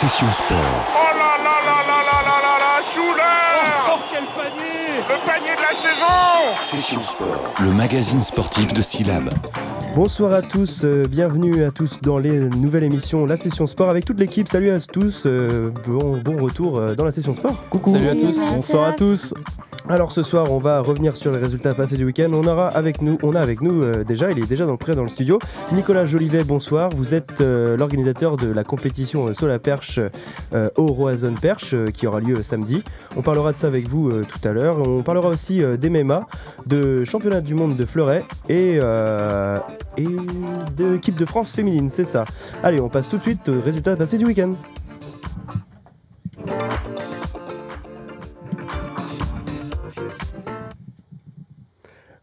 Session Sport. Oh là là là là là là là là Schuler Oh, quel panier Le panier de la saison Session Sport. Le magazine sportif de Syllab. Bonsoir à tous, euh, bienvenue à tous dans les nouvelles émissions La Session Sport avec toute l'équipe. Salut à tous, euh, bon, bon retour euh, dans la Session Sport. Coucou. Salut à tous. Bonsoir à tous. Alors ce soir, on va revenir sur les résultats passés du week-end. On aura avec nous, on a avec nous euh, déjà, il est déjà dans, prêt dans le studio. Nicolas Jolivet, bonsoir. Vous êtes euh, l'organisateur de la compétition euh, Sol à perche au Roazhon Perche qui aura lieu samedi. On parlera de ça avec vous tout à l'heure. On parlera aussi euh, des MMA, de championnat du monde de fleuret et, et de l'équipe de France féminine, c'est ça. Allez, on passe tout de suite aux résultats passés du week-end.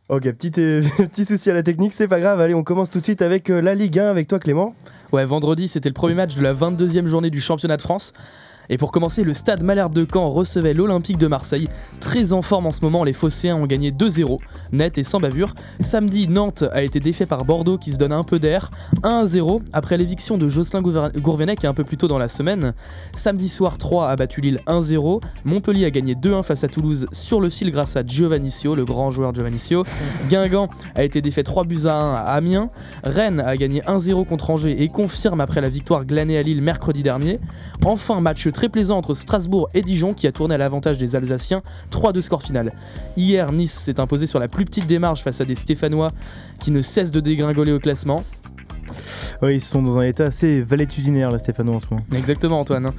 Ok, petit, euh, petit souci à la technique, c'est pas grave. Allez, on commence tout de suite avec euh, la Ligue 1 avec toi Clément. Ouais, vendredi, c'était le premier match de la 22e journée du championnat de France. Et pour commencer, le stade Malherbe de Caen recevait l'Olympique de Marseille. Très en forme en ce moment, les Phocéens ont gagné 2-0, net et sans bavure. Samedi, Nantes a été défait par Bordeaux qui se donne un peu d'air, 1-0 après l'éviction de Jocelyn Gourvenec un peu plus tôt dans la semaine. Samedi soir, 3 a battu Lille 1-0. Montpellier a gagné 2-1 face à Toulouse sur le fil grâce à Giovannicio, le grand joueur Giovannicio. Guingamp a été défait 3 buts à 1 à Amiens. Rennes a gagné 1-0 contre Angers et confirme après la victoire glanée à Lille mercredi dernier. Enfin, match très plaisant entre Strasbourg et Dijon qui a tourné à l'avantage des Alsaciens, 3-2 score final. Hier, Nice s'est imposé sur la plus petite démarche face à des Stéphanois qui ne cessent de dégringoler au classement. Ouais, ils sont dans un état assez valétudinaire, là, Stéphano, en ce moment. Exactement, Antoine.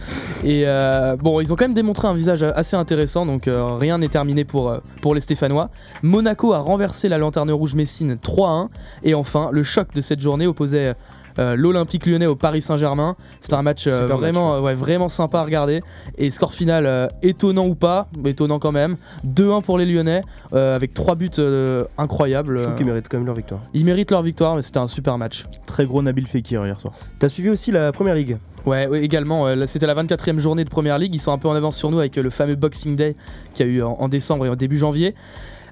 Et euh, bon, ils ont quand même démontré un visage assez intéressant, donc euh, rien n'est terminé pour, euh, pour les Stéphanois. Monaco a renversé la lanterne rouge Messine 3-1. Et enfin, le choc de cette journée opposait. Euh, L'Olympique lyonnais au Paris Saint-Germain. C'était un match euh, vraiment, match, euh, ouais, vraiment sympa à regarder. Et score final euh, étonnant ou pas, étonnant quand même. 2-1 pour les Lyonnais, euh, avec 3 buts euh, incroyables. Je trouve qu'ils méritent quand même leur victoire. Ils méritent leur victoire, mais c'était un super match. Très gros Nabil Fekir hier soir. T'as suivi aussi la première ligue Ouais, ouais, également. euh, C'était la 24e journée de Première Ligue. Ils sont un peu en avance sur nous avec euh, le fameux Boxing Day qu'il y a eu en, en décembre et en début janvier.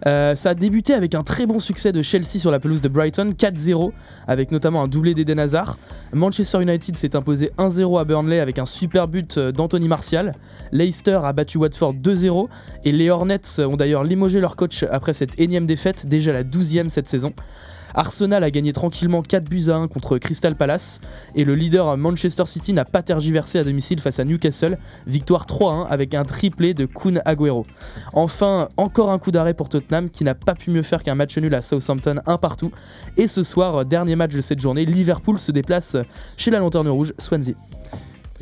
Euh, ça a débuté avec un très bon succès de Chelsea sur la pelouse de Brighton, 4-0, avec notamment un doublé d'Eden Hazard. Manchester United s'est imposé 1-0 à Burnley avec un super but euh, d'Anthony Martial. Leicester a battu Watford 2-0 et les Hornets ont d'ailleurs limogé leur coach après cette énième défaite, déjà la 12e cette saison. Arsenal a gagné tranquillement 4 buts à 1 contre Crystal Palace et le leader Manchester City n'a pas tergiversé à domicile face à Newcastle, victoire 3-1 avec un triplé de Kun Agüero. Enfin, encore un coup d'arrêt pour Tottenham qui n'a pas pu mieux faire qu'un match nul à Southampton un partout. Et ce soir, dernier match de cette journée, Liverpool se déplace chez la Lanterne Rouge, Swansea.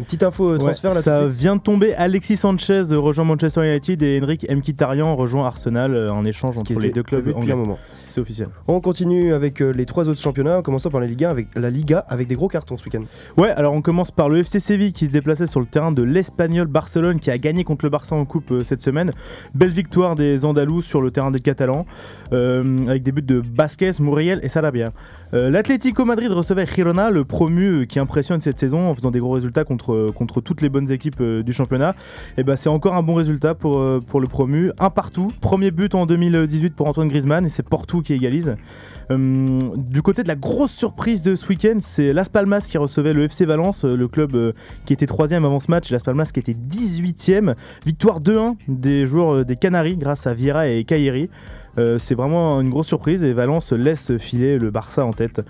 Une petite info euh, Ouais, transfert là ça vient de tomber. Alexis Sanchez euh, rejoint Manchester United et Henrik Mkhitaryan rejoint Arsenal euh, en échange Ce entre les deux clubs depuis un moment. C'est officiel. On continue avec les trois autres championnats, en commençant par la Liga avec la Liga avec des gros cartons ce week-end. Ouais, alors on commence par le FC Séville qui se déplaçait sur le terrain de l'Espagnol Barcelone qui a gagné contre le Barça en coupe euh, cette semaine. Belle victoire des Andalous sur le terrain des Catalans euh, avec des buts de Vasquez, Muriel et Sarabia. Euh, L'Atlético Madrid recevait Girona, le promu qui impressionne cette saison en faisant des gros résultats contre, euh, contre toutes les bonnes équipes euh, du championnat. Et ben c'est encore un bon résultat pour, euh, pour le promu. Un partout, premier but en 2018 pour Antoine Griezmann et c'est Porto qui égalise. Du côté de la grosse surprise de ce week-end, c'est Las Palmas qui recevait le FC Valence, le club qui était troisième avant ce match, Las Palmas qui était 18ème. Victoire 2-1 des joueurs des Canaries grâce à Vieira et Cailleri. Euh, c'est vraiment une grosse surprise et Valence laisse filer le Barça en tête.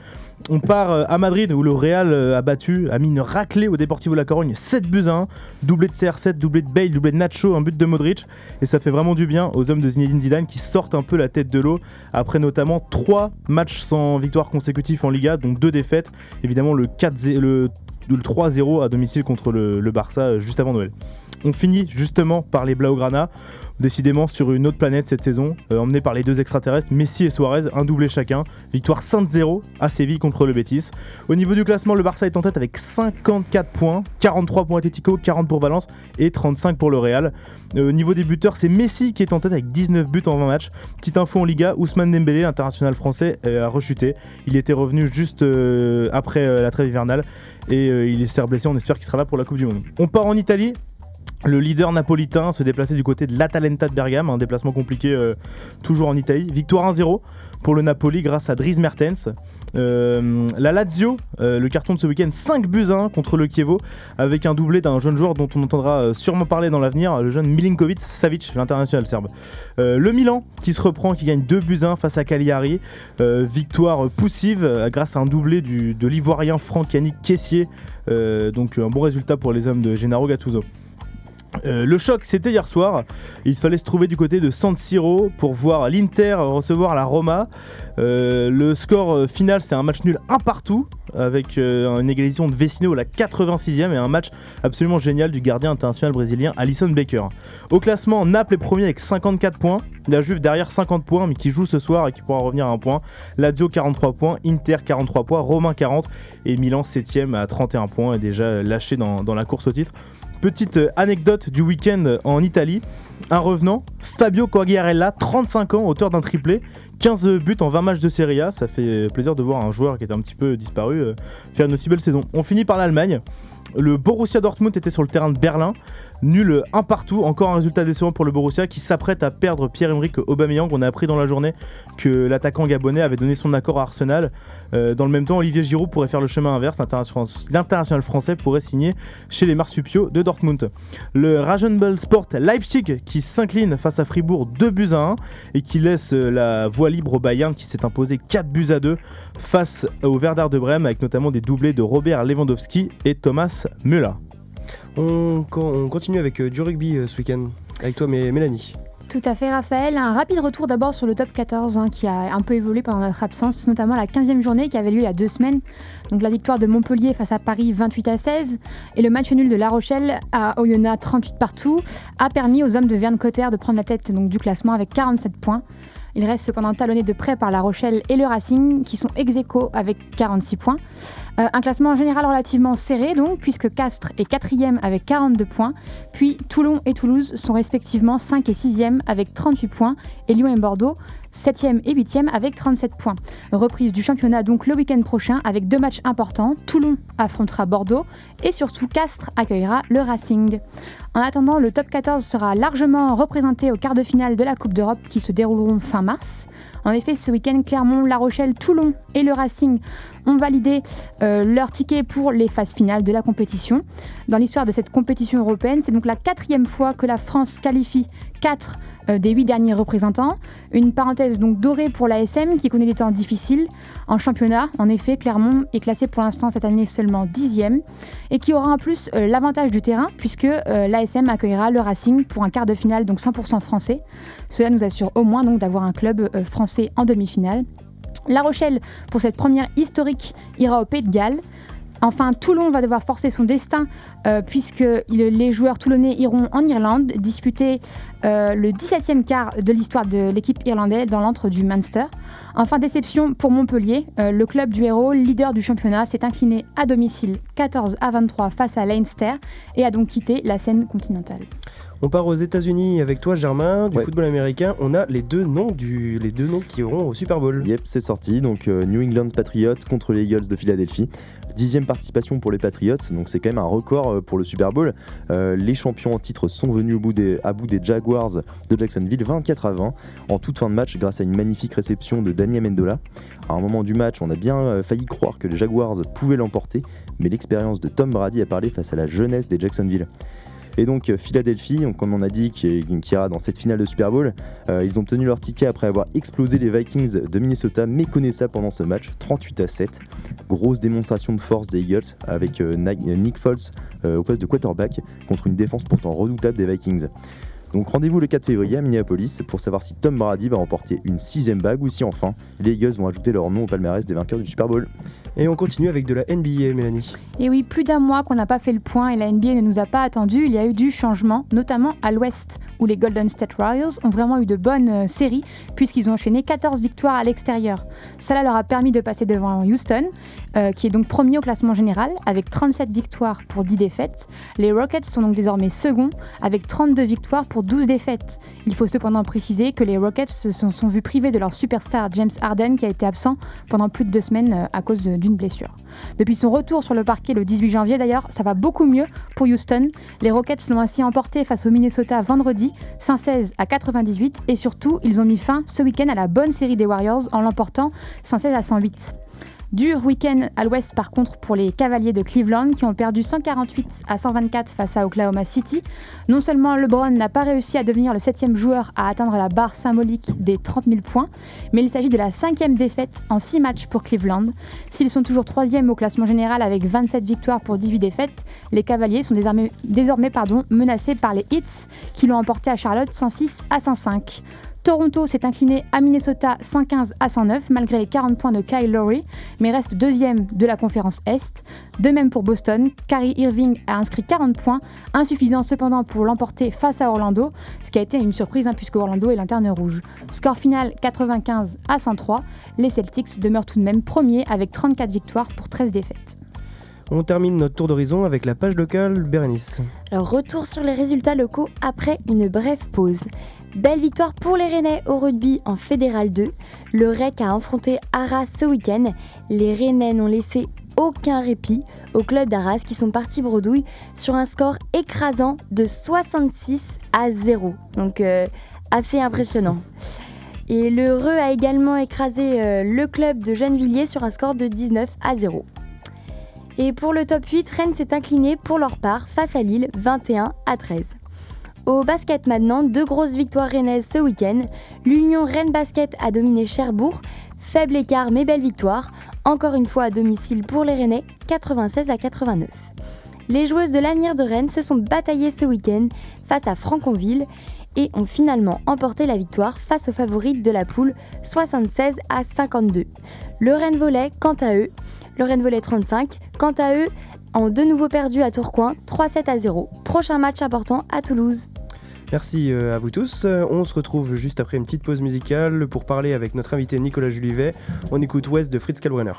On part euh, à Madrid où le Real euh, a battu, a mis une raclée au Deportivo La Corogne 7 buts à 1, doublé de CR7, doublé de Bale, doublé de Nacho, un but de Modric et ça fait vraiment du bien aux hommes de Zinedine Zidane qui sortent un peu la tête de l'eau après notamment 3 matchs sans victoire consécutifs en Liga, donc 2 défaites, évidemment le 4 le, le 3-0 à domicile contre le, Barça juste avant Noël. On finit justement par les Blaugrana, décidément sur une autre planète cette saison, euh, emmenés par les deux extraterrestres, Messi et Suarez, un doublé chacun. Victoire 5-0 à Séville contre le Betis. Au niveau du classement, le Barça est en tête avec 54 points, 43 pour Atletico, 40 pour Valence et 35 pour le Real. Euh, au niveau des buteurs, c'est Messi qui est en tête avec 19 buts en 20 matchs. Petite info en Liga, Ousmane Dembélé, l'international français, euh, a rechuté. Il était revenu juste après la trêve hivernale et il s'est blessé. On espère qu'il sera là pour la Coupe du Monde. On part en Italie Le leader napolitain se déplaçait du côté de l'Atalanta de Bergame, un déplacement compliqué euh, toujours en Italie. Victoire 1-0 pour le Napoli grâce à Dries Mertens. Euh, la Lazio, euh, le carton de ce week-end, 5 buts à 1 contre le Chievo, avec un doublé d'un jeune joueur dont on entendra sûrement parler dans l'avenir, le jeune Milinkovic Savic, l'international serbe. Le Milan qui se reprend, qui gagne 2 buts à 1 face à Cagliari. Victoire poussive grâce à un doublé de l'Ivoirien Franck Yannick Caissier. Donc un bon résultat pour les hommes de Gennaro Gattuso. Euh, le choc, c'était hier soir. Il fallait se trouver du côté de San Siro pour voir l'Inter recevoir la Roma. Euh, le score euh, final, c'est un match nul un partout avec une égalisation de Vecino à la 86e et un match absolument génial du gardien international brésilien Alisson Becker. Au classement, Naples est premier avec 54 points. La Juve derrière 50 points, mais qui joue ce soir et qui pourra revenir à un point. Lazio 43 points, Inter 43 points, Romain 40 et Milan 7ème à 31 points et déjà lâché dans la course au titre. Petite euh, anecdote du week-end en Italie. Un revenant, Fabio Quagliarella, 35 ans, auteur d'un triplé, 15 buts en 20 matchs de Serie A. Ça fait plaisir de voir un joueur qui était un petit peu disparu euh, faire une aussi belle saison. On finit par l'Allemagne. Le Borussia Dortmund était sur le terrain de Berlin, nul un partout, encore un résultat décevant pour le Borussia qui s'apprête à perdre Pierre-Emerick Aubameyang. On a appris dans la journée que l'attaquant gabonais avait donné son accord à Arsenal. Euh, dans le même temps, Olivier Giroud pourrait faire le chemin inverse. L'international français pourrait signer chez les marsupiaux de Dortmund. Le Rasenball Sport Leipzig qui s'incline face à Fribourg 2 buts à 1 et qui laisse euh, la voie libre au Bayern qui s'est imposé 4 buts à 2 face au Werder de Brême avec notamment des doublés de Robert Lewandowski et Thomas Müller. On, on continue avec euh, du rugby euh, ce week-end. Avec toi, Mé- Mélanie. Tout à fait, Raphaël. Un rapide retour d'abord sur le top 14 hein, qui a un peu évolué pendant notre absence, notamment la 15e journée qui avait lieu il y a deux semaines. Donc la victoire de Montpellier face à Paris 28 à 16 et le match nul de La Rochelle à Oyonnax 38 partout a permis aux hommes de Verne Cotter de prendre la tête du classement avec 47 points. Il reste cependant talonné de près par La Rochelle et le Racing qui sont ex aequo avec 46 points. Euh, un classement en général relativement serré donc puisque Castres est quatrième avec 42 points, puis Toulon et Toulouse sont respectivement 5 et 6e avec 38 points et Lyon et Bordeaux 7e et 8e avec 37 points. Reprise du championnat donc le week-end prochain avec deux matchs importants. Toulon affrontera Bordeaux et surtout Castres accueillera le Racing. En attendant, le top 14 sera largement représenté au quart de finale de la Coupe d'Europe qui se dérouleront fin mars. En effet, ce week-end, Clermont, La Rochelle, Toulon et le Racing ont validé euh, leur ticket pour les phases finales de la compétition. Dans l'histoire de cette compétition européenne, c'est donc la quatrième fois que la France qualifie quatre euh, des huit derniers représentants. Une parenthèse donc dorée pour l'ASM qui connaît des temps difficiles. En championnat, en effet, Clermont est classé pour l'instant cette année seulement dixième et qui aura en plus euh, l'avantage du terrain puisque euh, l'ASM accueillera le Racing pour un quart de finale donc 100% français. Cela nous assure au moins donc d'avoir un club euh, en demi-finale. La Rochelle, pour cette première historique, ira au Pays de Galles. Enfin, Toulon va devoir forcer son destin euh, puisque les joueurs toulonnais iront en Irlande disputer euh, le 17e quart de l'histoire de l'équipe irlandaise dans l'antre du Munster. Enfin, déception pour Montpellier. Euh, le club du héros, leader du championnat, s'est incliné à domicile 14 à 23 face à Leinster et a donc quitté la scène continentale. On part aux États-Unis avec toi, Germain, du Ouais. football américain. On a les deux noms du, les deux noms qui iront au Super Bowl. Yep, c'est sorti. Donc euh, New England Patriots contre les Eagles de Philadelphie. Dixième participation pour les Patriots, donc c'est quand même un record euh, pour le Super Bowl. Euh, les champions en titre sont venus à bout des Jaguars de Jacksonville, 24 à 20, en toute fin de match grâce à une magnifique réception de Danny Amendola. À un moment du match, on a bien euh, failli croire que les Jaguars pouvaient l'emporter, mais l'expérience de Tom Brady a parlé face à la jeunesse des Jacksonville. Et donc euh, Philadelphie, comme on a dit, qui, est- ira dans cette finale de Super Bowl, euh, ils ont tenu leur ticket après avoir explosé les Vikings de Minnesota, méconnaissables pendant ce match, 38 à 7. Grosse démonstration de force des Eagles avec euh, Nick Foles au poste de quarterback contre une défense pourtant redoutable des Vikings. Donc rendez-vous le 4 février à Minneapolis pour savoir si Tom Brady va remporter une sixième bague ou si enfin les Eagles vont ajouter leur nom au palmarès des vainqueurs du Super Bowl. Et on continue avec de la NBA, Mélanie. Et oui, plus d'un mois qu'on n'a pas fait le point et la NBA ne nous a pas attendu. Il y a eu du changement, notamment à l'ouest, où les Golden State Warriors ont vraiment eu de bonnes euh, séries, puisqu'ils ont enchaîné 14 victoires à l'extérieur. Cela leur a permis de passer devant Houston, euh, qui est donc premier au classement général, avec 37 victoires pour 10 défaites. Les Rockets sont donc désormais seconds, avec 32 victoires pour 12 défaites. Il faut cependant préciser que les Rockets se sont, sont vus privés de leur superstar James Harden, qui a été absent pendant plus de deux semaines euh, à cause d'une blessure. Depuis son retour sur le parquet le 18 janvier d'ailleurs, ça va beaucoup mieux pour Houston. Les Rockets l'ont ainsi emporté face au Minnesota vendredi, 116 à 98, et surtout, ils ont mis fin ce week-end à la bonne série des Warriors en l'emportant 116 à 108. Dur week-end à l'ouest par contre pour les Cavaliers de Cleveland qui ont perdu 148 à 124 face à Oklahoma City. Non seulement LeBron n'a pas réussi à devenir le septième joueur à atteindre la barre symbolique des 30 000 points, mais il s'agit de la cinquième défaite en 6 matchs pour Cleveland. S'ils sont toujours troisième au classement général avec 27 victoires pour 18 défaites, les Cavaliers sont désormais, menacés par les Hits qui l'ont emporté à Charlotte 106 à 105. Toronto s'est incliné à Minnesota 115 à 109 malgré les 40 points de Kyle Lowry, mais reste deuxième de la conférence Est. De même pour Boston, Kyrie Irving a inscrit 40 points, insuffisant cependant pour l'emporter face à Orlando, ce qui a été une surprise hein, puisque Orlando est lanterne rouge. Score final 95 à 103, les Celtics demeurent tout de même premiers avec 34 victoires pour 13 défaites. On termine notre tour d'horizon avec la page locale Bérénice. Alors retour sur les résultats locaux après une brève pause. Belle victoire pour les Rennais au rugby en Fédéral 2. Le REC a affronté Arras ce week-end. Les Rennais n'ont laissé aucun répit au club d'Arras qui sont partis bredouille sur un score écrasant de 66 à 0. Donc euh, assez impressionnant. Et le Reux a également écrasé euh, le club de Gennevilliers sur un score de 19 à 0. Et pour le top 8, Rennes s'est incliné pour leur part face à Lille 21 à 13. Au basket maintenant, deux grosses victoires rennaises ce week-end. L'Union Rennes Basket a dominé Cherbourg, faible écart mais belle victoire, encore une fois à domicile pour les Rennais, 96 à 89. Les joueuses de l'avenir de Rennes se sont bataillées ce week-end face à Franconville et ont finalement emporté la victoire face aux favorites de la poule 76 à 52. Le Rennes Volley, quant à eux, le Rennes Volley 35, quant à eux, ont de nouveau perdu à Tourcoing 3-7 à 0. Prochain match important à Toulouse. Merci euh, à vous tous. Euh, On se retrouve juste après une petite pause musicale pour parler avec notre invité Nicolas Julivet. On écoute West de Fritz Kalbrenner.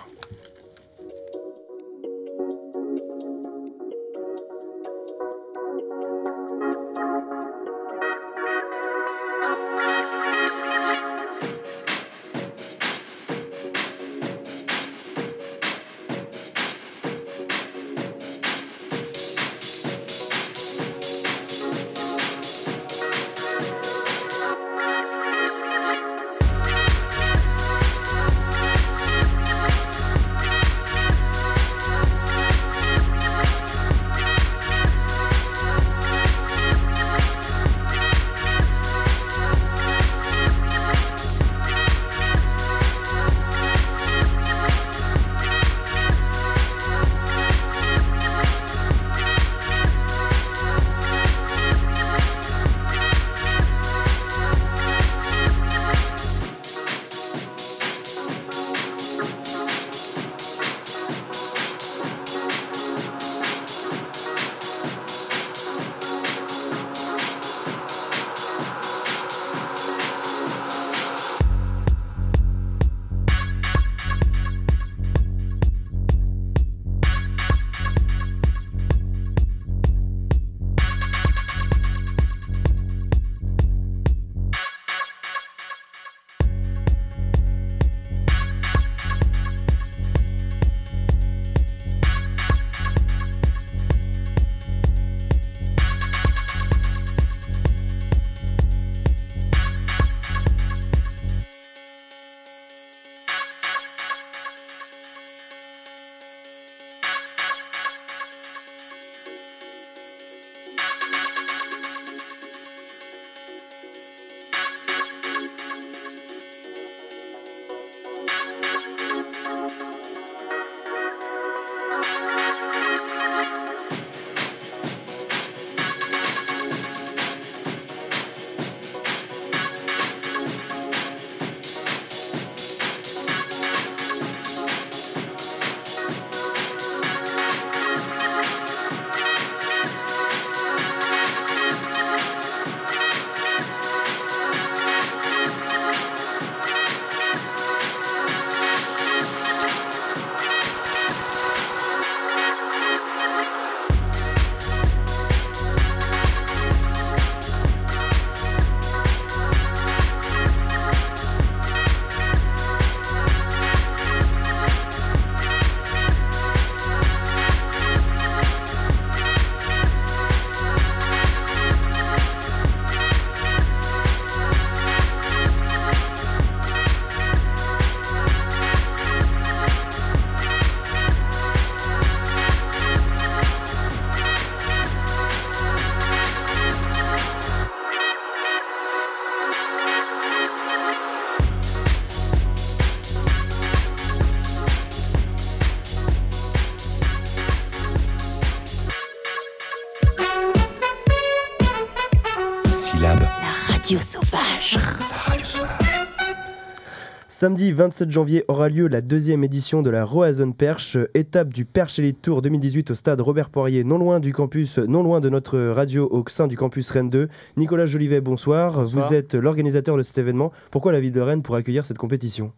Samedi 27 janvier aura lieu la deuxième édition de la Roazhon Perche, étape du Perche Elite Tour 2018 au stade Robert Poirier, non loin du campus, non loin de notre radio au sein du campus Rennes 2. Nicolas Jolivet, bonsoir. Bonsoir. Vous êtes l'organisateur de cet événement. Pourquoi la ville de Rennes pour accueillir cette compétition?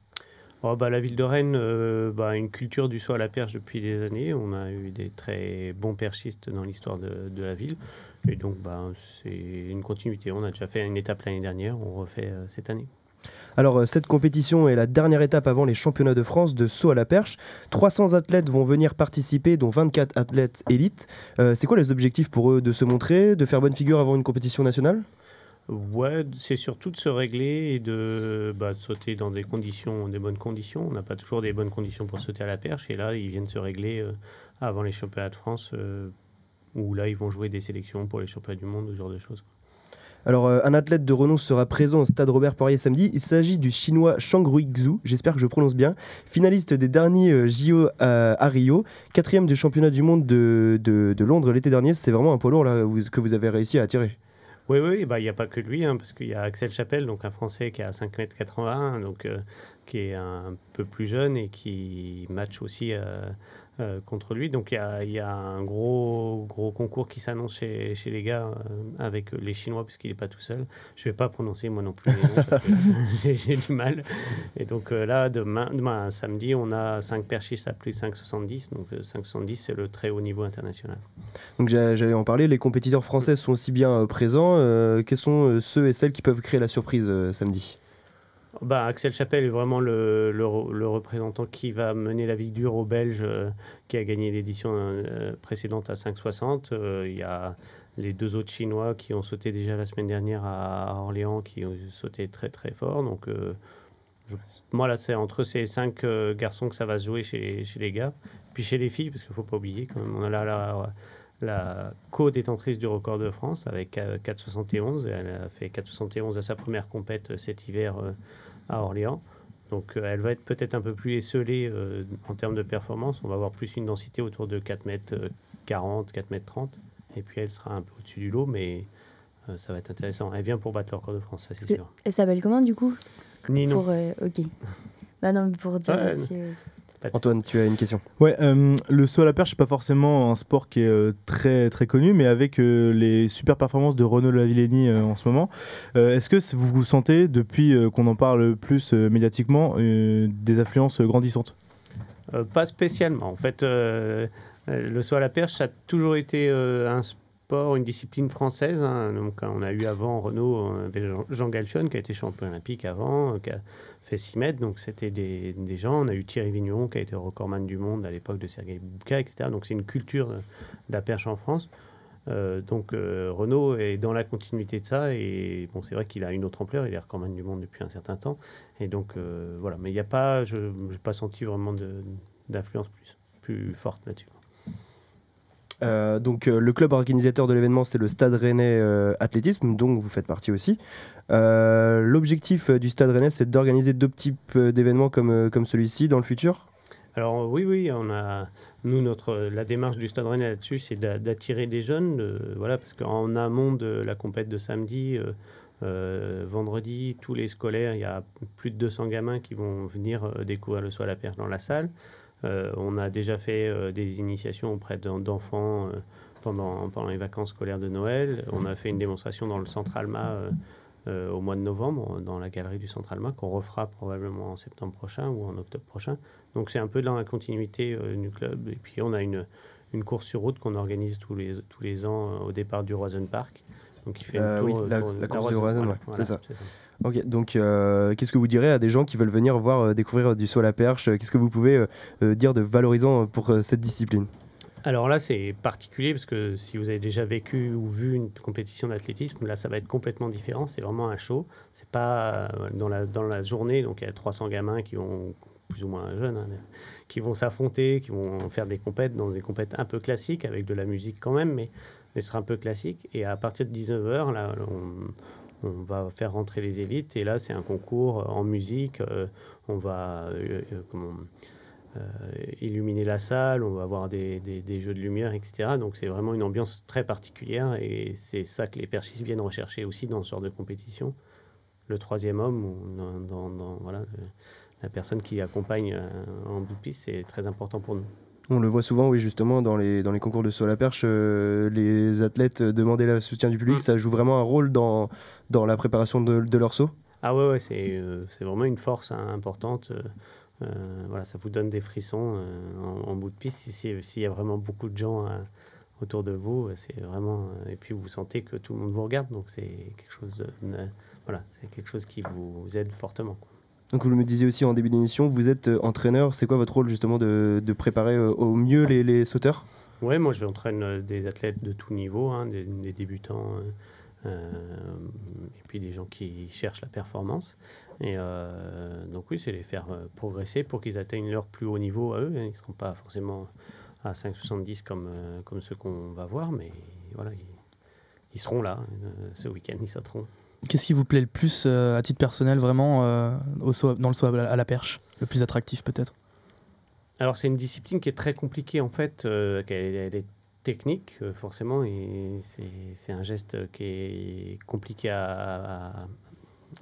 Oh, bah, la ville de Rennes euh, bah, a une culture du saut à la perche depuis des années. On a eu des très bons perchistes dans l'histoire de, de la ville. Et donc, bah, c'est une continuité. On a déjà fait une étape l'année dernière, on refait euh, cette année. Alors euh, cette compétition est la dernière étape avant les championnats de France de saut à la perche. 300 athlètes vont venir participer, dont 24 athlètes élites. Euh, c'est quoi les objectifs pour eux De se montrer, de faire bonne figure avant une compétition nationale? Ouais, c'est surtout de se régler et de, bah, de sauter dans des conditions, des bonnes conditions. On n'a pas toujours des bonnes conditions pour sauter à la perche. Et là, ils viennent se régler euh, avant les championnats de France, où là, ils vont jouer des sélections pour les championnats du monde, ce genre de choses. Alors, euh, un athlète de renom sera présent au stade Robert Poirier samedi. Il s'agit du chinois Shang Rui Xu, j'espère que je prononce bien, finaliste des derniers euh, JO à, à Rio, quatrième du championnat du monde de, de- Londres l'été dernier. C'est vraiment un poids lourd que vous avez réussi à attirer. Oui, oui, bah, il n'y a pas que lui, hein, parce qu'il y a Axel Chapelle, donc un Français qui a 5m81, donc, euh, qui est un peu plus jeune et qui match aussi euh, contre lui. Donc il y a, un gros, gros concours qui s'annonce chez, les gars euh, avec les Chinois, puisqu'il n'est pas tout seul. Je ne vais pas prononcer moi non plus j'ai- du mal. Et donc euh, là, demain, demain, samedi, on a 5 perchistes à plus de 5,70. Donc euh, 5,70, c'est le très haut niveau international. Donc j'a- j'allais en parler, les compétiteurs français sont aussi bien présents. Quels sont ceux et celles qui peuvent créer la surprise samedi? Bah, Axel Chapelle est vraiment le, le re- le représentant qui va mener la vie dure aux Belges euh, qui a gagné l'édition euh, précédente à 5,60. Euh, Il y a les deux autres Chinois qui ont sauté déjà la semaine dernière à, Orléans qui ont sauté très très fort. Donc, moi, là, c'est entre ces cinq garçons que ça va se jouer chez, chez les gars. Puis chez les filles, parce qu'il ne faut pas oublier quand même, on a là la, la co-détentrice du record de France avec euh, 4,71. Elle a fait 4,71 à sa première compète euh, cet hiver euh, à Orléans. Donc euh, elle va être peut-être un peu plus esselée euh, en termes de performance. On va avoir plus une densité autour de 4 mètres euh, 40, 4 mètres 30. Et puis elle sera un peu au-dessus du lot, mais euh, ça va être intéressant. Elle vient pour battre le record de France, ça c'est sûr. Elle s'appelle comment du coup? Ninon. Pour, euh, Ok. Bah non, pour dire Ouais, euh, Antoine, tu as une question Ouais, euh, le saut à la perche, c'est pas forcément un sport qui est euh, très très connu, mais avec euh, les super performances de Renaud Lavillenie euh, en ce moment, euh, est-ce que vous vous sentez, depuis euh, qu'on en parle plus euh, médiatiquement, euh, des affluences euh, grandissantes? Euh, pas spécialement. En fait, le saut à la perche, ça a toujours été euh, un sport, une discipline française. hein. Donc, on a eu avant Renault, Jean- Galchion qui a été champion olympique avant, qui a fait 6 mètres. Donc, c'était des, des gens. On a eu Thierry Vigneron qui a été recordman du monde à l'époque de Sergei Bubka, etc. Donc, c'est une culture de, de la perche en France. Euh, donc euh, Renault est dans la continuité de ça et bon c'est vrai qu'il a une autre ampleur, il est recordman du monde depuis un certain temps et donc euh, voilà mais il n'y a pas, je n'ai pas senti vraiment d'influence plus, plus forte là-dessus. Euh, donc euh, le club organisateur de l'événement c'est le Stade Rennais euh, Athlétisme, dont vous faites partie aussi. Euh, L'objectif du Stade Rennais c'est d'organiser deux types d'événements comme, comme celui-ci dans le futur? Alors oui, oui, on a, nous, notre, la démarche du Stade Rennais là-dessus, c'est d'a- d'attirer des jeunes, voilà, parce qu'en amont de la compète de samedi, vendredi, tous les scolaires, il y a plus de 200 gamins qui vont venir découvrir le saut à la perche dans la salle. Euh, on a déjà fait euh, des initiations auprès d'en- d'enfants euh, pendant, pendant les vacances scolaires de Noël. On a fait une démonstration dans le Centre Alma au mois de novembre, dans la galerie du Centre Alma, qu'on refera probablement en septembre prochain ou en octobre prochain. Donc c'est un peu dans la continuité du club. Et puis on a une, une course sur route qu'on organise tous les, tous les ans au départ du Roison Park. Donc il fait Euh, oui, tour, la- tour- la course du Roison, voilà, ouais, voilà, c'est ça. Ok, donc euh, qu'est-ce que vous direz à des gens qui veulent venir voir euh, découvrir du saut à la perche Qu'est-ce que vous pouvez dire de valorisant pour cette discipline? Alors là, c'est particulier parce que si vous avez déjà vécu ou vu une compétition d'athlétisme, là, ça va être complètement différent. C'est vraiment un show. C'est pas dans la, dans la journée, donc il y a 300 gamins qui vont plus ou moins jeunes, hein, qui vont s'affronter, qui vont faire des compètes dans des compètes un peu classiques avec de la musique quand même, mais, mais ce sera un peu classique. Et à partir de 19h, là, on, va faire rentrer les élites et là, c'est un concours en musique. euh, on va euh, euh, illuminer la salle, on va avoir des, des- jeux de lumière, etc. Donc c'est vraiment une ambiance très particulière et c'est ça que les perchistes viennent rechercher aussi dans ce genre de compétition. Le troisième homme, dans, voilà, la personne qui accompagne euh, en bout de piste, c'est très important pour nous. On le voit souvent, oui, justement, dans les, dans les concours de saut à la perche, euh, les athlètes demander le soutien du public, Mm. ça joue vraiment un rôle dans, dans la préparation de, de leur saut. Ah ouais, ouais c'est euh, vraiment une force hein, importante. euh, voilà, ça vous donne des frissons en, en bout de piste. Si S'il y a vraiment beaucoup de gens autour de vous, c'est vraiment. et puis vous sentez que tout le monde vous regarde, donc c'est quelque chose de, voilà, c'est quelque chose qui vous aide fortement. quoi. Donc vous me disiez aussi en début d'émission, vous êtes euh, entraîneur, c'est quoi votre rôle justement de, de préparer euh, au mieux les, les sauteurs? Ouais, moi j'entraîne euh, des athlètes de tout niveau, hein, des, débutants, et puis des gens qui cherchent la performance. Et donc oui, c'est les faire progresser pour qu'ils atteignent leur plus haut niveau à eux. hein. Ils ne seront pas forcément à 5,70 comme, comme ceux qu'on va voir, mais voilà, ils, seront là ce week-end, ils sauteront. Qu'est-ce qui vous plaît le plus euh, à titre personnel, vraiment, euh, au saut- dans le saut à la, perche Le plus attractif, peut-être? Alors c'est une discipline qui est très compliquée en fait, euh, elle est technique euh, forcément et c'est un geste qui est compliqué à,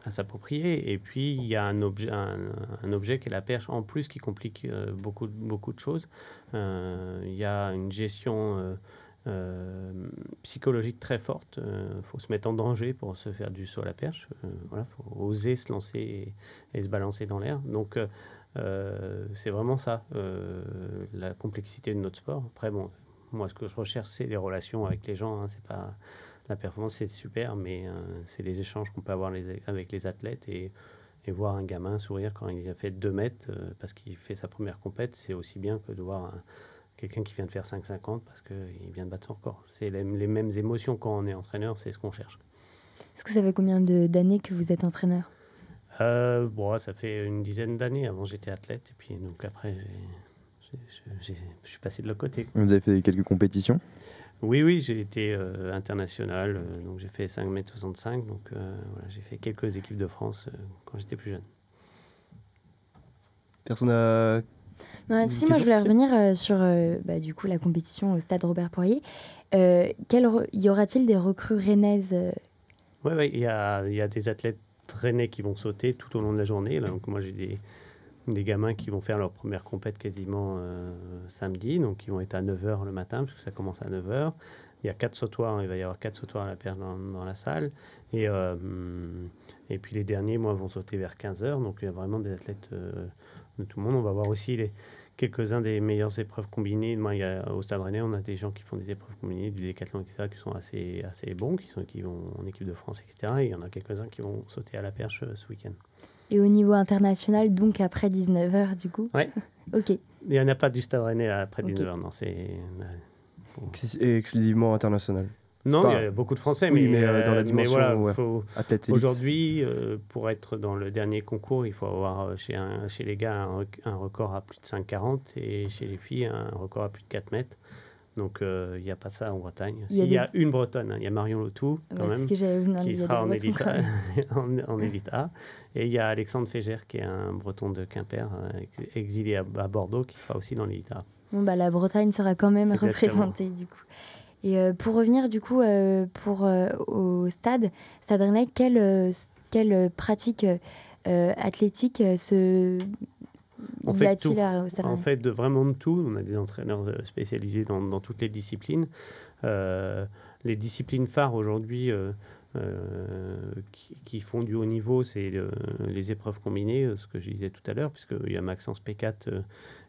s'approprier. Et puis il y a un objet, un, objet qui est la perche en plus qui complique beaucoup, beaucoup de choses. Il y a une gestion psychologique très forte. Il faut se mettre en danger pour se faire du saut à la perche. Il voilà, faut oser se lancer et, se balancer dans l'air. Donc euh, euh, c'est vraiment ça, euh, la complexité de notre sport. Après, bon, moi, ce que je recherche, c'est les relations avec les gens. hein. C'est pas la performance, c'est super, mais euh, c'est les échanges qu'on peut avoir avec les athlètes et, voir un gamin sourire quand il a fait 2 mètres euh, parce qu'il fait sa première compète, c'est aussi bien que de voir un- quelqu'un qui vient de faire 5,50 parce qu'il vient de battre son record. C'est les, les mêmes émotions quand on est entraîneur, c'est ce qu'on cherche. Est-ce que ça fait combien de- d'années que vous êtes entraîneur? Euh, bon, ça fait une dizaine d'années. Avant, j'étais athlète. Et puis, donc, après, j'ai- j'ai- j'ai- je suis passé de l'autre côté. Vous avez fait quelques compétitions? Oui, oui, j'ai été euh, international. euh, donc, j'ai fait 5m65. Donc, euh, voilà, j'ai fait quelques équipes de France euh, quand j'étais plus jeune. Personne a... Si, moi je voulais revenir euh, sur euh, bah, du coup la compétition au stade Robert Poirier. Euh, quel y aura-t-il des recrues rennaises euh, Oui, ouais, il y, a, y a des athlètes rennais qui vont sauter tout au long de la journée. Là. Donc, moi, j'ai des, des gamins qui vont faire leur première compète quasiment samedi. Donc, ils vont être à 9h le matin, parce que ça commence à 9h. Il y a quatre sautoirs, il va y avoir quatre sautoirs à la perche dans, dans la salle. Et, et puis les derniers, moi, vont sauter vers 15h. Donc il y a vraiment des athlètes de tout le monde. On va voir aussi les, quelques-uns des meilleures épreuves combinées. Moi, il y a, au Stade Rennais, on a des gens qui font des épreuves combinées, du décathlon, etc., qui sont assez, assez bons, qui, sont, qui vont en équipe de France, etc. Et il y en a quelques-uns qui vont sauter à la perche euh, ce week-end. et au niveau international, donc après 19h du coup Ouais. Ok. Il n'y en a pas du Stade Rennais après Ok. 19h, non. C'est... Ex- exclusivement international. Non, Enfin, il y a beaucoup de Français, oui, mais, mais, euh, dans la mais dimension, voilà, ouais. faut- Athlète élite. Aujourd'hui, euh, pour être dans le dernier concours, il faut avoir euh, chez, un- chez les gars un, rec- un record à plus de 5,40 et chez les filles un record à plus de 4 mètres. Donc euh, il n'y a pas ça en Bretagne. Il y a y, une Bretonne, hein, il y a Marion Lotou quand Ouais, même, que qui sera en élite, A, même. en, en élite A. Et il y a Alexandre Fégère qui est un Breton de Quimper, euh, ex- exilé à, à Bordeaux, qui sera aussi dans l'élite A. Bon, bah, la Bretagne sera quand même Exactement. représentée du coup. Et euh, pour revenir du coup euh, pour, euh, au stade, Stade Rennais, quelle, quelle pratique athlétique se... On fait tout. à- au Stade En Rennais fait, de vraiment de tout. On a des entraîneurs spécialisés dans, dans toutes les disciplines. Euh, les disciplines phares aujourd'hui euh, qui, qui font du haut niveau, c'est euh, les épreuves combinées, euh, ce que je disais tout à l'heure, puisqu'il y a Maxence P4 euh,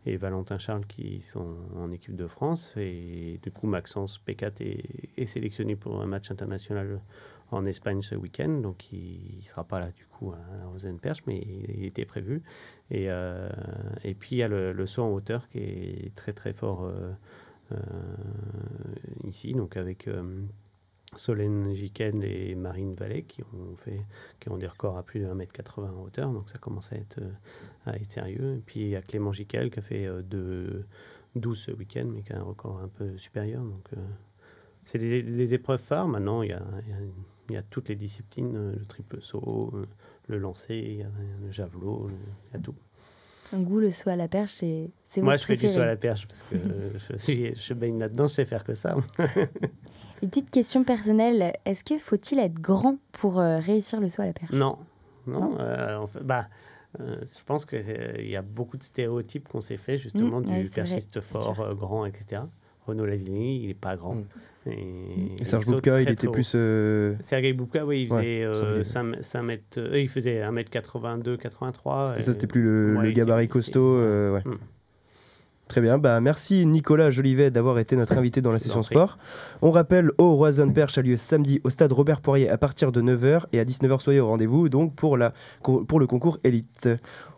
et Valentin Charles qui sont en équipe de France. Et du coup, Maxence P4 est, sélectionné pour un match international en Espagne ce week-end. Donc, il ne sera pas là du coup à la Rosen Perche, mais il, était prévu. Et, euh, et puis il y a le, saut en hauteur qui est très très fort euh, euh, ici, donc avec euh, Solène Giken et Marine Vallée qui ont fait qui ont des records à plus de 1m80 en hauteur, donc ça commence à être, euh, à être sérieux. Et puis il y a Clément Gikel qui a fait euh, de 12 ce week-end, mais qui a un record un peu supérieur. Donc euh, c'est des, des épreuves phares. Maintenant, il y a, il y a- toutes les disciplines, le triple saut, le lancer, il y a le javelot, il y a tout. Un goût, le saut à la perche, c'est Moi, je fais du préféré. saut à la perche parce que je, suis, je baigne là-dedans, je sais faire que ça. Une petite question personnelle, est-ce que faut-il être grand pour euh, réussir le saut à la perche? Non, non. Non. euh, en fait, bah, euh, je pense qu'il y a beaucoup de stéréotypes qu'on s'est fait justement Mm, du ouais, c'est fort, euh, grand, etc. Renaud Lavigny, il n'est pas grand. Mm. Et, Serge Boubka, il était très plus. euh, Sergei Boubka, oui, il Ouais, faisait, euh, Sergei. 5, 5 mètres, euh, il faisait 1m82, 83. C'était et- ça, c'était plus le, ouais, gabarit était- costaud. euh, ouais. Mm. Très bien, bah merci Nicolas Jolivet d'avoir été notre invité dans la session sport. On rappelle, au Roison Perche a lieu samedi au stade Robert Poirier à partir de 9h et à 19h soyez au rendez-vous donc pour, la, pour le concours élite.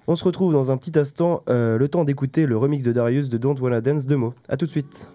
On se retrouve dans un petit instant, euh, le temps d'écouter le remix de Darius de Don't Wanna Dance de mots. A tout de suite.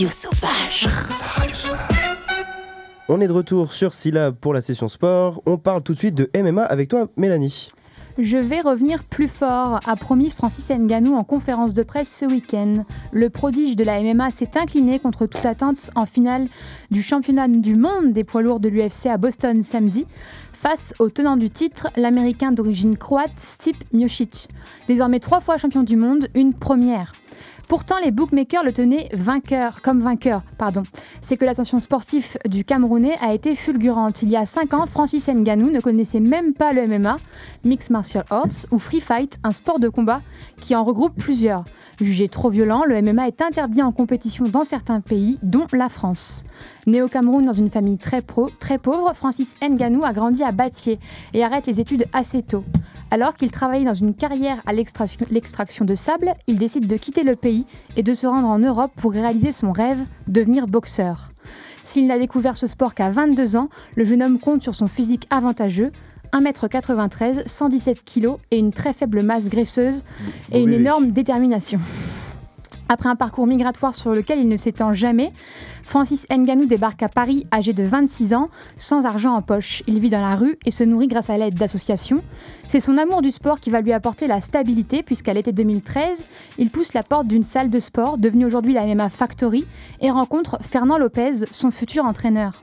La radio sauvage. On est de retour sur Syllab pour la session sport. On parle tout de suite de MMA avec toi, Mélanie. Je vais revenir plus fort, a promis Francis Ngannou en conférence de presse ce week-end. Le prodige de la MMA s'est incliné contre toute attente en finale du championnat du monde des poids lourds de l'UFC à Boston samedi, face au tenant du titre, l'américain d'origine croate Stipe Miocic. Désormais trois fois champion du monde, une première. Pourtant, les bookmakers le tenaient vainqueur, comme vainqueur. Pardon. C'est que l'ascension sportive du Camerounais a été fulgurante. Il y a 5 ans, Francis Ngannou ne connaissait même pas le MMA, Mixed Martial Arts ou Free Fight, un sport de combat qui en regroupe plusieurs. Jugé trop violent, le MMA est interdit en compétition dans certains pays, dont la France. Né au Cameroun dans une famille très, pauvre, Francis Ngannou a grandi à Batier et arrête les études assez tôt. Alors qu'il travaillait dans une carrière à l'extraction de sable, il décide de quitter le pays et de se rendre en Europe pour réaliser son rêve, devenir boxeur. S'il n'a découvert ce sport qu'à 22 ans, le jeune homme compte sur son physique avantageux, 1m93, 117 kg et une très faible masse graisseuse et une énorme détermination. Après un parcours migratoire sur lequel il ne s'étend jamais, Francis Nganou débarque à Paris âgé de 26 ans, sans argent en poche. Il vit dans la rue et se nourrit grâce à l'aide d'associations. C'est son amour du sport qui va lui apporter la stabilité, puisqu'à l'été 2013, il pousse la porte d'une salle de sport, devenue aujourd'hui la MMA Factory, et rencontre Fernand Lopez, son futur entraîneur.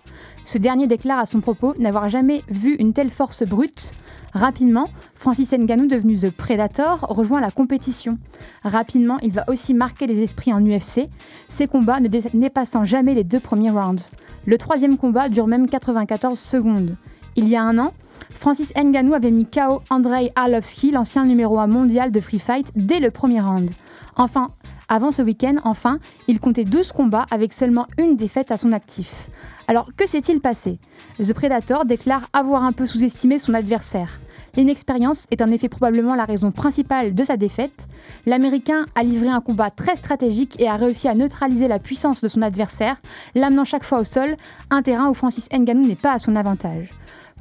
Ce dernier déclare à son propos n'avoir jamais vu une telle force brute. Rapidement, Francis Ngannou, devenu The Predator, rejoint la compétition. Rapidement, il va aussi marquer les esprits en UFC, ses combats ne dé- dépassant jamais les deux premiers rounds. Le troisième combat dure même 94 secondes. Il y a un an, Francis Ngannou avait mis KO Andrei Arlovski, l'ancien numéro 1 mondial de free fight, dès le premier round. Enfin, avant ce week-end, enfin, il comptait 12 combats avec seulement une défaite à son actif. Alors, que s'est-il passé? The Predator déclare avoir un peu sous-estimé son adversaire. L'inexpérience est en effet probablement la raison principale de sa défaite. L'Américain a livré un combat très stratégique et a réussi à neutraliser la puissance de son adversaire, l'amenant chaque fois au sol, un terrain où Francis Ngannou n'est pas à son avantage.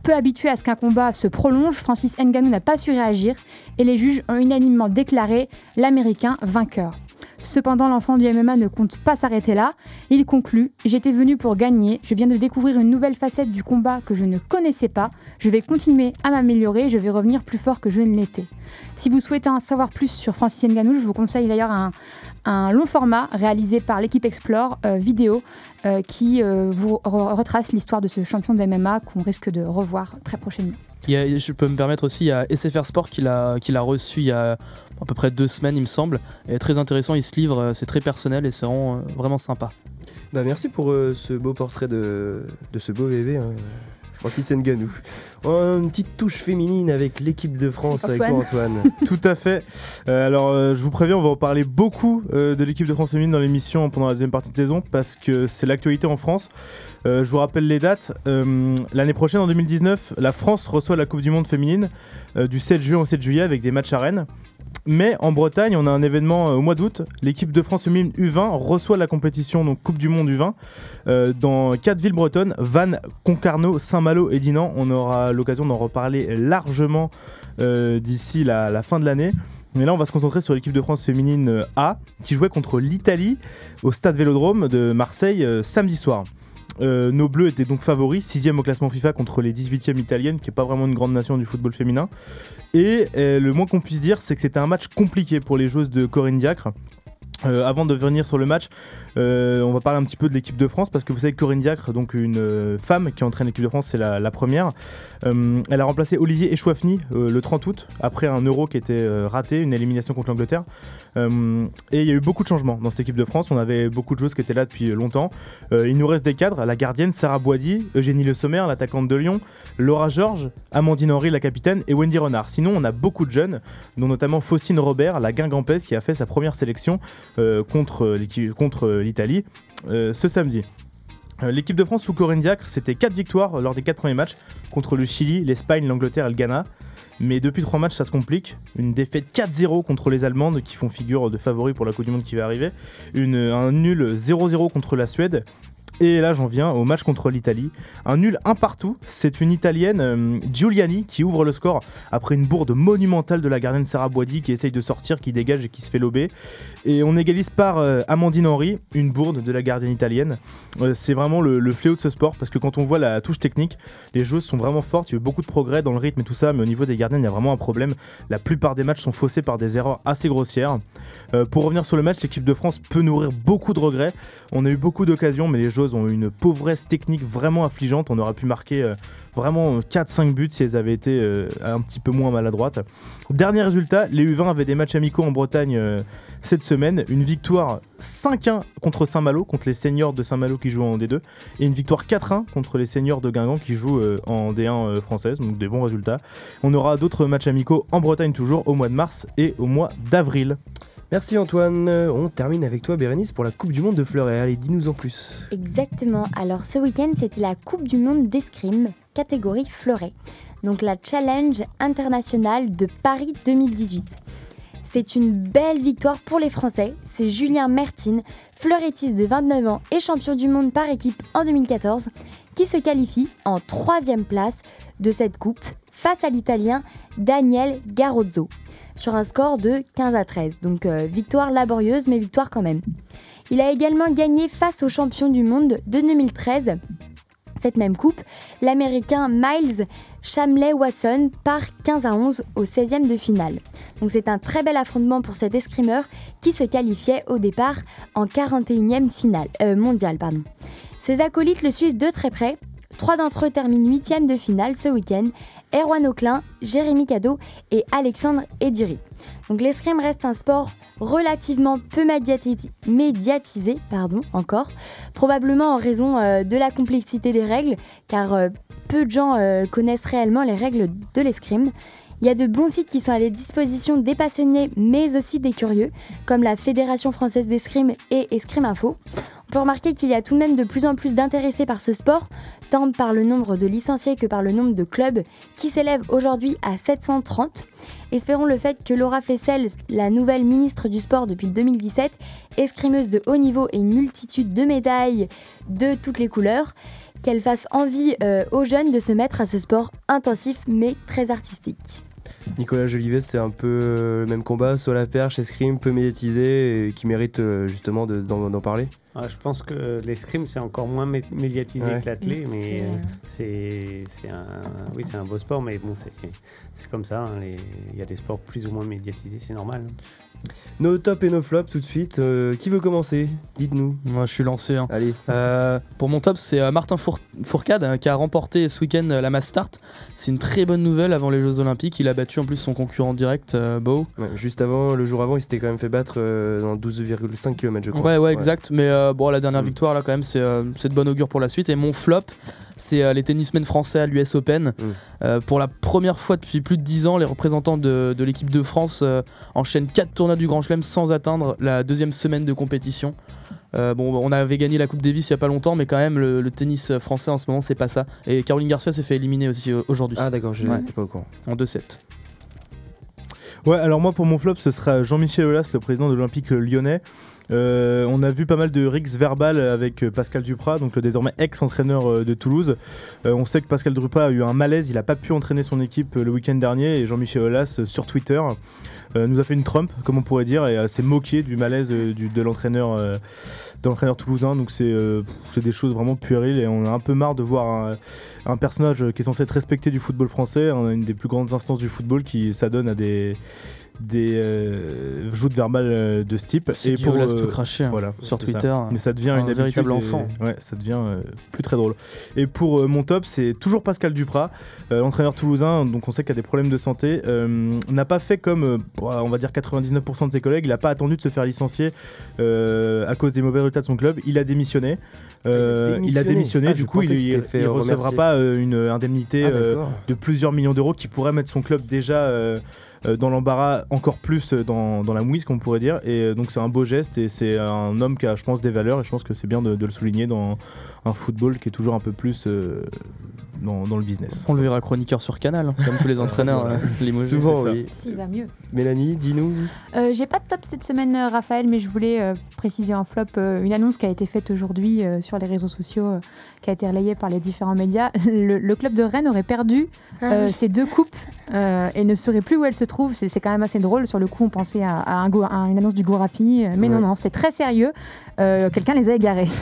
Peu habitué à ce qu'un combat se prolonge, Francis Ngannou n'a pas su réagir et les juges ont unanimement déclaré l'Américain vainqueur. Cependant, l'enfant du MMA ne compte pas s'arrêter là. Il conclut J'étais venu pour gagner, je viens de découvrir une nouvelle facette du combat que je ne connaissais pas. Je vais continuer à m'améliorer, je vais revenir plus fort que je ne l'étais. Si vous souhaitez en savoir plus sur Francis Ngannou, je vous conseille d'ailleurs un, long format réalisé par l'équipe Explore euh, vidéo euh, qui euh, vous re- retrace l'histoire de ce champion de MMA qu'on risque de revoir très prochainement. Je peux me permettre aussi, il SFR Sport qui l'a reçu il y a à peu près deux semaines, il me semble. Et très intéressant, il se livre, euh, c'est très personnel et c'est vraiment, euh, vraiment sympa. Bah, merci pour euh, ce beau portrait de, de ce beau bébé, hein, Francis Ngannou. Oh, une petite touche féminine avec l'équipe de France avec toi, Antoine. Antoine. Tout à fait. Euh, alors, euh, je vous préviens, on va en parler beaucoup euh, de l'équipe de France féminine dans l'émission pendant la deuxième partie de saison parce que c'est l'actualité en France. Euh, je vous rappelle les dates. Euh, L'année prochaine, en 2019, la France reçoit la Coupe du Monde féminine euh, du 7 juin au 7 juillet avec des matchs à Rennes. Mais en Bretagne, on a un événement euh, au mois d'août. L'équipe de France féminine U20 reçoit la compétition donc Coupe du Monde U20 euh, dans quatre villes bretonnes Vannes, Concarneau, Saint-Malo et Dinan. On aura l'occasion d'en reparler largement euh, d'ici la, fin de l'année. Mais là, on va se concentrer sur l'équipe de France féminine A qui jouait contre l'Italie au stade Vélodrome de Marseille samedi soir. Euh, nos Bleus étaient donc favoris, 6 au classement FIFA contre les 18e italiennes, qui n'est pas vraiment une grande nation du football féminin. Et euh, le moins qu'on puisse dire, c'est que c'était un match compliqué pour les joueuses de Corinne Diacre. Euh, avant de venir sur le match, on va parler un petit peu de l'équipe de France parce que vous savez que Corinne Diacre, donc une femme qui entraîne l'équipe de France, c'est la, première. Elle a remplacé Olivier Echouafny euh, le 30 août après un euro qui était raté, une élimination contre l'Angleterre. Euh, et il y a eu beaucoup de changements dans cette équipe de France. On avait beaucoup de joueuses qui étaient là depuis longtemps. Euh, il nous reste des cadres la gardienne Sarah Boisdy, Eugénie Le Sommer, l'attaquante de Lyon, Laura Georges, Amandine Henry, la capitaine, et Wendy Renard. Sinon, on a beaucoup de jeunes, dont notamment Faucine Robert, la guingampaise, qui a fait sa première sélection euh, contre l'Italie ce samedi. L'équipe de France sous Corinne Diacre, c'était 4 victoires lors des 4 premiers matchs contre le Chili, l'Espagne, l'Angleterre et le Ghana. Mais depuis 3 matchs, ça se complique. Une défaite 4-0 contre les Allemandes qui font figure de favoris pour la Coupe du Monde qui va arriver. Une, un nul 0-0 contre la Suède. Et là, j'en viens au match contre l'Italie. Un nul un partout. C'est une Italienne, euh, Giuliani, qui ouvre le score après une bourde monumentale de la gardienne Sarah Boidi qui essaye de sortir, qui dégage et qui se fait lober. Et on égalise par euh, Amandine Henry, une bourde de la gardienne italienne. Euh, c'est vraiment le, le fléau de ce sport parce que quand on voit la touche technique, les joueuses sont vraiment fortes. Il y a eu beaucoup de progrès dans le rythme et tout ça, mais au niveau des gardiennes, il y a vraiment un problème. La plupart des matchs sont faussés par des erreurs assez grossières. Pour revenir sur le match, l'équipe de France peut nourrir beaucoup de regrets. On a eu beaucoup d'occasions, mais les joueuses ont une pauvresse technique vraiment affligeante. On aurait pu marquer euh, vraiment 4-5 buts si elles avaient été euh, un petit peu moins maladroites. Dernier résultat, les U20 avaient des matchs amicaux en Bretagne euh, cette semaine. Une victoire 5-1 contre Saint-Malo, contre les seniors de Saint-Malo qui jouent en D2, et une victoire 4-1 contre les seniors de Guingamp qui jouent en D1 euh, française, donc des bons résultats. On aura d'autres matchs amicaux en Bretagne toujours au mois de mars et au mois d'avril. Merci Antoine. Euh, On termine avec toi Bérénice pour la Coupe du Monde de fleuret. Allez, dis-nous en plus. Exactement. Alors ce week-end, c'était la Coupe du Monde d'escrime, catégorie fleuret. Donc la Challenge internationale de Paris 2018. C'est une belle victoire pour les Français. C'est Julien Mertine, fleurettiste de 29 ans et champion du monde par équipe en 2014, qui se qualifie en troisième place de cette coupe face à l'Italien Daniel Garozzo sur un score de 15 à 13. Donc euh, victoire laborieuse, mais victoire quand même. Il a également gagné face au champion du monde de 2013 cette même coupe, l'Américain Miles Chamley Watson par 15 à 11 au 16e de finale. Donc c'est un très bel affrontement pour cet escrimeur qui se qualifiait au départ en 41e finale euh, mondiale. Pardon. Ses acolytes le suivent de très près. Trois d'entre eux terminent 8e de finale ce week-end. Erwan Auclin, Jérémy Cadeau et Alexandre Ediri. Donc l'escrime reste un sport relativement peu médiatis- médiatisé, pardon, encore, probablement en raison euh, de la complexité des règles, car euh, peu de gens euh, connaissent réellement les règles de l'escrime. Il y a de bons sites qui sont à la disposition des passionnés, mais aussi des curieux, comme la Fédération française d'escrime et Escrime Info. On peut remarquer qu'il y a tout de même de plus en plus d'intéressés par ce sport, tant par le nombre de licenciés que par le nombre de clubs, qui s'élève aujourd'hui à 730. Espérons le fait que Laura Flessel, la nouvelle ministre du sport depuis 2017, escrimeuse de haut niveau et une multitude de médailles de toutes les couleurs, qu'elle fasse envie euh, aux jeunes de se mettre à ce sport intensif mais très artistique. Nicolas Jolivet, c'est un peu euh, le même combat, sur la perche, escrime, peu médiatisé et qui mérite euh, justement de- d'en d'en parler? Ah, je pense que l'escrime c'est encore moins mé- médiatisé Ouais. que l'athlé, mais C'est, euh, un oui c'est un beau sport, mais bon c'est comme ça. hein, Il y a des sports plus ou moins médiatisés, c'est normal. Nos tops et nos flops tout de suite. Euh, qui veut commencer? Dites-nous. Moi, je suis lancé. hein. Allez. Euh, pour mon top, c'est euh, Martin Four- Fourcade hein, qui a remporté ce week-end euh, la Mass Start. C'est une très bonne nouvelle avant les Jeux Olympiques. Il a battu en plus son concurrent direct, euh, Bow. Ouais, juste avant, le jour avant, il s'était quand même fait battre euh, dans 12,5 km, je crois. Ouais, ouais, exact. Mais euh, bon, la dernière Mm. victoire, là, quand même, c'est euh, c'est de bon augure pour la suite. Et mon flop, c'est euh, les tennismen français à l'US Open. Mm. Euh, pour la première fois depuis plus de 10 ans, les représentants de, de l'équipe de France euh, enchaînent 4 tournois du Grand Chelem sans atteindre la deuxième semaine de compétition. Euh, bon, on avait gagné la Coupe Davis il y a pas longtemps, mais quand même, le, le tennis français en ce moment, c'est pas ça. Et Caroline Garcia s'est fait éliminer aussi euh, aujourd'hui, Ah d'accord, je Ouais. n'étais pas au courant. en 2-7. Ouais, alors moi pour mon flop, ce sera Jean-Michel Aulas, le président de l'Olympique lyonnais. Euh, on a vu pas mal de rixes verbales avec euh, Pascal Duprat, donc le désormais ex-entraîneur euh, de Toulouse. On sait que Pascal Duprat a eu un malaise, il n'a pas pu entraîner son équipe le week-end dernier et Jean-Michel Aulas sur Twitter nous a fait une trompe, comme on pourrait dire, et s'est moqué du malaise de l'entraîneur toulousain. Donc c'est des choses vraiment puériles et on a un peu marre de voir un, personnage qui est censé être respecté du football français, une des plus grandes instances du football qui s'adonne à des des euh, joutes verbales euh, de ce type C'est et Aulas euh, tout craché hein, voilà, sur ça. Twitter. mais ça devient Un une habitude véritable et- enfant. ouais ça devient euh, plus très drôle et pour euh, mon top c'est toujours Pascal Duprat euh, l'entraîneur toulousain donc on sait qu'il y a des problèmes de santé euh, n'a pas fait comme euh, on va dire 99% de ses collègues il n'a pas attendu de se faire licencier euh, à cause des mauvais résultats de son club il a démissionné Euh, il a démissionné Ah, du coup il, il recevra remercier. pas euh, une indemnité Ah euh, de plusieurs millions d'euros qui pourrait mettre son club déjà dans l'embarras, encore plus euh, dans, la mouise, qu'on pourrait dire. Et euh, donc c'est un beau geste et c'est un homme qui a, je pense, des valeurs. Et je pense que c'est bien de, le souligner dans un football qui est toujours un peu plus euh, dans, dans le business. On le verra chroniqueur sur Canal, hein, comme tous les entraîneurs euh, limoges. Souvent, oui. S'il va mieux. Mélanie, dis-nous. Euh, J'ai pas de top cette semaine, euh, Raphaël, mais je voulais euh, préciser en flop euh, une annonce qui a été faite aujourd'hui euh, sur les réseaux sociaux, euh, qui a été relayée par les différents médias. Le, le club de Rennes aurait perdu Ah euh, oui. ses deux coupes euh, et ne saurait plus où elles se trouvent. C'est quand même assez drôle. Sur le coup, on pensait à, à un go- à une annonce du Gorafi, euh, mais non, Ouais. non, c'est très sérieux. Euh, Quelqu'un les a égarés.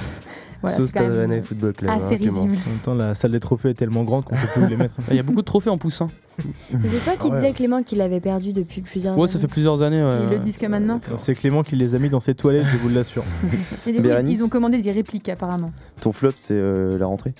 Voilà, Sous Stade Rennais Football Club. assez hein, risible. En même temps, la salle des trophées est tellement grande qu'on peut plus les mettre. Il y a beaucoup de trophées en poussin. C'est toi qui Ah ouais. disais, Clément, qu'il avait perdu depuis plusieurs Ouais, ça fait plusieurs années. ouais, Ils le disent que maintenant. C'est Clément qui les a mis dans ses toilettes, je vous l'assure. Et du coup, ils, Bérénice ils ont commandé des répliques apparemment. Ton flop, c'est euh, la rentrée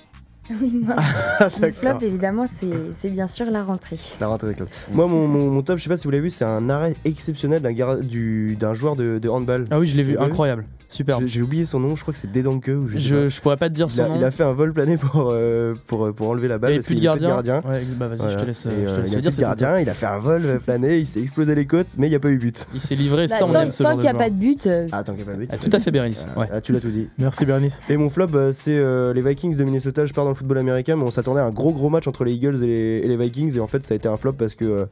Oui, moi, Ah, flop, évidemment, c'est bien sûr la rentrée. La rentrée des classes. Moi, mon, mon- mon top, je sais pas si vous l'avez vu, c'est un arrêt exceptionnel d'un du- joueur de, de handball. Ah oui, je l'ai vu? Incroyable. Super. J'ai oublié son nom, je crois que c'est Dedanke ou je Je, pourrais pas te dire Il son a, nom. il a fait un vol plané pour, euh, pour, pour enlever la balle. Et parce de gardien. plus de gardien. Ouais, bah vas-y, je te laisse, Et, je te euh, laisse il le a dire. plus c'est de ton gardien, il a fait un vol euh, plané, il s'est explosé les côtes, mais il n'y a pas eu but. Il s'est livré, Bah, ça on tant aime ce tant qu'il n'y a pas de but, Ah, tant qu'il n'y a pas de but. Ah, tout à fait, Bérénice. Ah, Ouais. ah, tu l'as tout dit. Merci Bernice. Et mon flop, c'est euh, les Vikings de Minnesota. Je pars dans le football américain, mais on s'attendait à un gros gros match entre les Eagles et les, et les Vikings, et en fait, ça a été un flop parce que euh,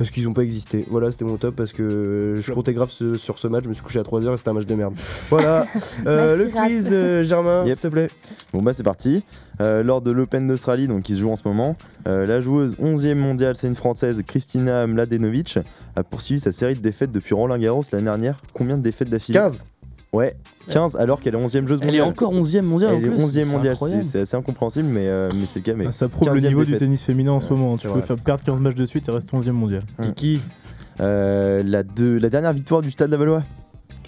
parce qu'ils n'ont pas existé. Voilà, c'était mon top parce que euh, je comptais grave ce- sur ce match. Je me suis couché à 3h et c'était un match de merde. Voilà. Euh, le Merci, Raph. quiz, euh, Germain, Yep. s'il te plaît. Bon bah c'est parti. Euh, lors de l'Open d'Australie, donc qui se joue en ce moment, euh, la joueuse 11e mondiale, c'est une française, Kristina Mladenovic, a poursuivi sa série de défaites depuis Roland Garros l'année dernière. Combien de défaites d'affilée? 15. Ouais, 15 alors qu'elle est 11e joueuse Elle est mondiale. encore 11ème mondiale en Elle est plus. 11e c'est mondiale, c'est assez incompréhensible, mais, euh, mais c'est le cas. Mais Ah, Ça prouve le 15e niveau du tennis féminin en ce moment. Tu peux vrai. faire perdre 15 matchs de suite et rester 11e mondial. Kiki. Euh, la, deux- la dernière victoire du Stade Lavallois.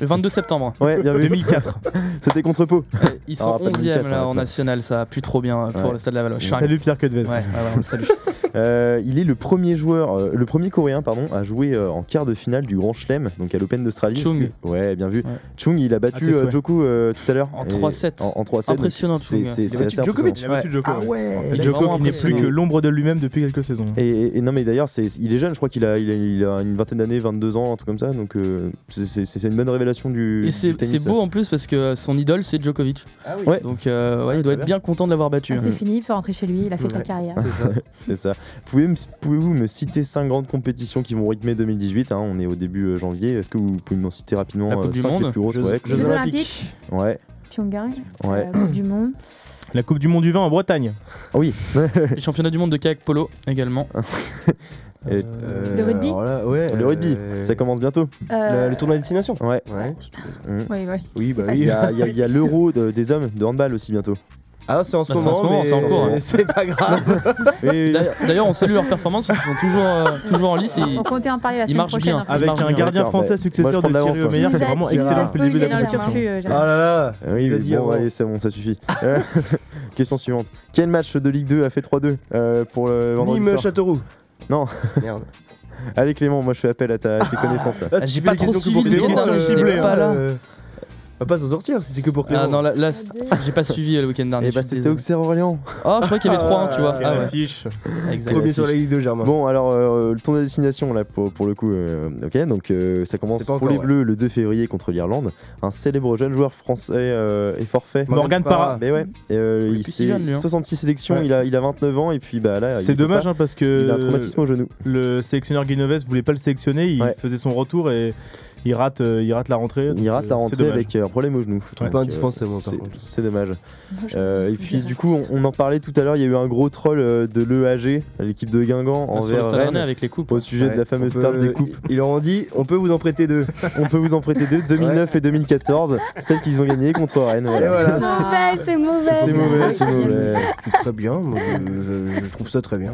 Le 22 septembre. Ouais, bien vu. 2004. C'était contre Pau. Ils sont Ah, pas 11e 2004, là en national, ça a plus trop bien pour Ouais. le stade de la Valois. Salut Pierre. Ouais, ouais, ouais, on le salue. Euh, il est le premier joueur, euh, le premier coréen pardon, à jouer euh, en quart de finale du Grand Chelem, donc à l'Open d'Australie. Chung. Ouais, bien vu. Ouais. Chung, il a battu euh, euh, tout à l'heure. En Et- 3-7. En, en 3-7. donc Impressionnant, C'est Chung. c'est- assez Djokovic. impressionnant. Il a battu Djoko. Ah ouais. Il est Djoko vraiment qui n'est plus que l'ombre de lui-même depuis quelques saisons. Et, non mais d'ailleurs c'est il est jeune je crois qu'il a, il a, il a une vingtaine d'années 22 ans un truc comme ça donc euh, c'est- une bonne révélation du, Et c'est tennis c'est beau en plus parce que son idole c'est Djokovic. Ah oui. Ouais. Donc euh, ouais, il doit être bien content de l'avoir battu. Ah, c'est fini, il peut rentrer chez lui, il a fait sa carrière. C'est ça. Pouvez me- pouvez-vous me citer cinq grandes compétitions qui vont rythmer 2018 hein, on est au début euh, janvier est-ce que vous pouvez m'en citer rapidement La Coupe euh, du cinq Monde. les plus grosses? Jeux, ouais, Jeux Jeux Olympiques. ouais Pyongyang, Ouais. euh, Coupe du Monde. La Coupe du Monde du vin en Bretagne. Ah oui Les championnats du monde de kayak polo également. Et- Euh, Le rugby alors là, ouais, le rugby euh, ça commence bientôt Euh, le, le tournoi à destination. ouais Ouais. Oui, bah il oui. y a, l'euro de- des hommes de handball aussi bientôt Ah, c'est en ce Bah, c'est en moment, c'est en cours, hein. c'est pas grave. D'ailleurs- on salue leur performance parce qu'ils sont toujours, euh, toujours en lice et On comptait en parler la Il semaine marche prochaine. bien. en fait. Avec un bien. gardien français moi, successeur de Thierry. Omeyer qui est vraiment excellent depuis le début de la compétition. euh, Ah là là. Oui, Il a oui, dit bon, allez, c'est bon, ça suffit. Question suivante. Quel match de Ligue 2 a fait 3-2 euh, pour le vendredi Nîmes Châteauroux. Non. Merde. Allez Clément, moi je fais appel à, ta, à tes connaissances là. Ah, j'ai pas trop questions suivi pour le Clément, va pas s'en sortir si c'est que pour Clément. Ah non, là, là, c'est- j'ai pas suivi euh, le week-end dernier. Et je bah c'était. Auxerre Orléans. Oh, je crois qu'il y avait 3-1, tu vois. Ah ouais. Affiche. Exact. Premier sur la Ligue 2, Germain. Bon alors euh, de destination là pour, pour le coup euh, ok donc euh, ça commence pour les Bleus le 2 février contre l'Irlande un célèbre jeune joueur français euh, est forfait Morgan Parra. mais ouais et, euh, Il s'est- jeune, lui, hein. 66 sélections Ouais. il, a, il a 29 ans et puis bah là il C'est dommage hein, parce il a un que traumatisme au genou le sélectionneur Guinoves voulait pas le sélectionner, il faisait son retour et il rate, euh, il rate la rentrée. il rate la rentrée avec euh, un problème au genou Ouais. Donc, Pas euh, indispensable, c'est- dommage Euh, et puis du coup on, on en parlait tout à l'heure il y a eu un gros troll de l'EAG l'équipe de Guingamp Ah, envers Rennes avec les coupes. au sujet de la fameuse perte des coupes Ils leur ont dit on peut vous en prêter deux. on peut vous en prêter deux 2009 et 2014 celles qu'ils ont gagnées contre Rennes voilà. Mauvais, c'est mauvais. c'est mauvais c'est mauvais C'est très bien, moi, je, je- je trouve ça très bien.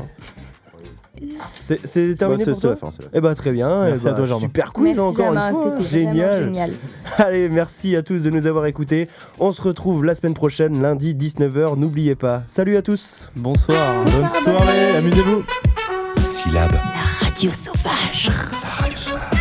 C'est terminé Bah, pour toi fin. Eh bah très bien, Merci eh à bah, toi, Germain. super quiz Merci encore Germain, une fois, génial. génial. Allez, merci à tous de nous avoir écoutés. On se retrouve la semaine prochaine, lundi 19h, n'oubliez pas. Salut à tous Bonsoir. Bonne soirée, amusez-vous. Syllabe. La radio sauvage. La radio sauvage.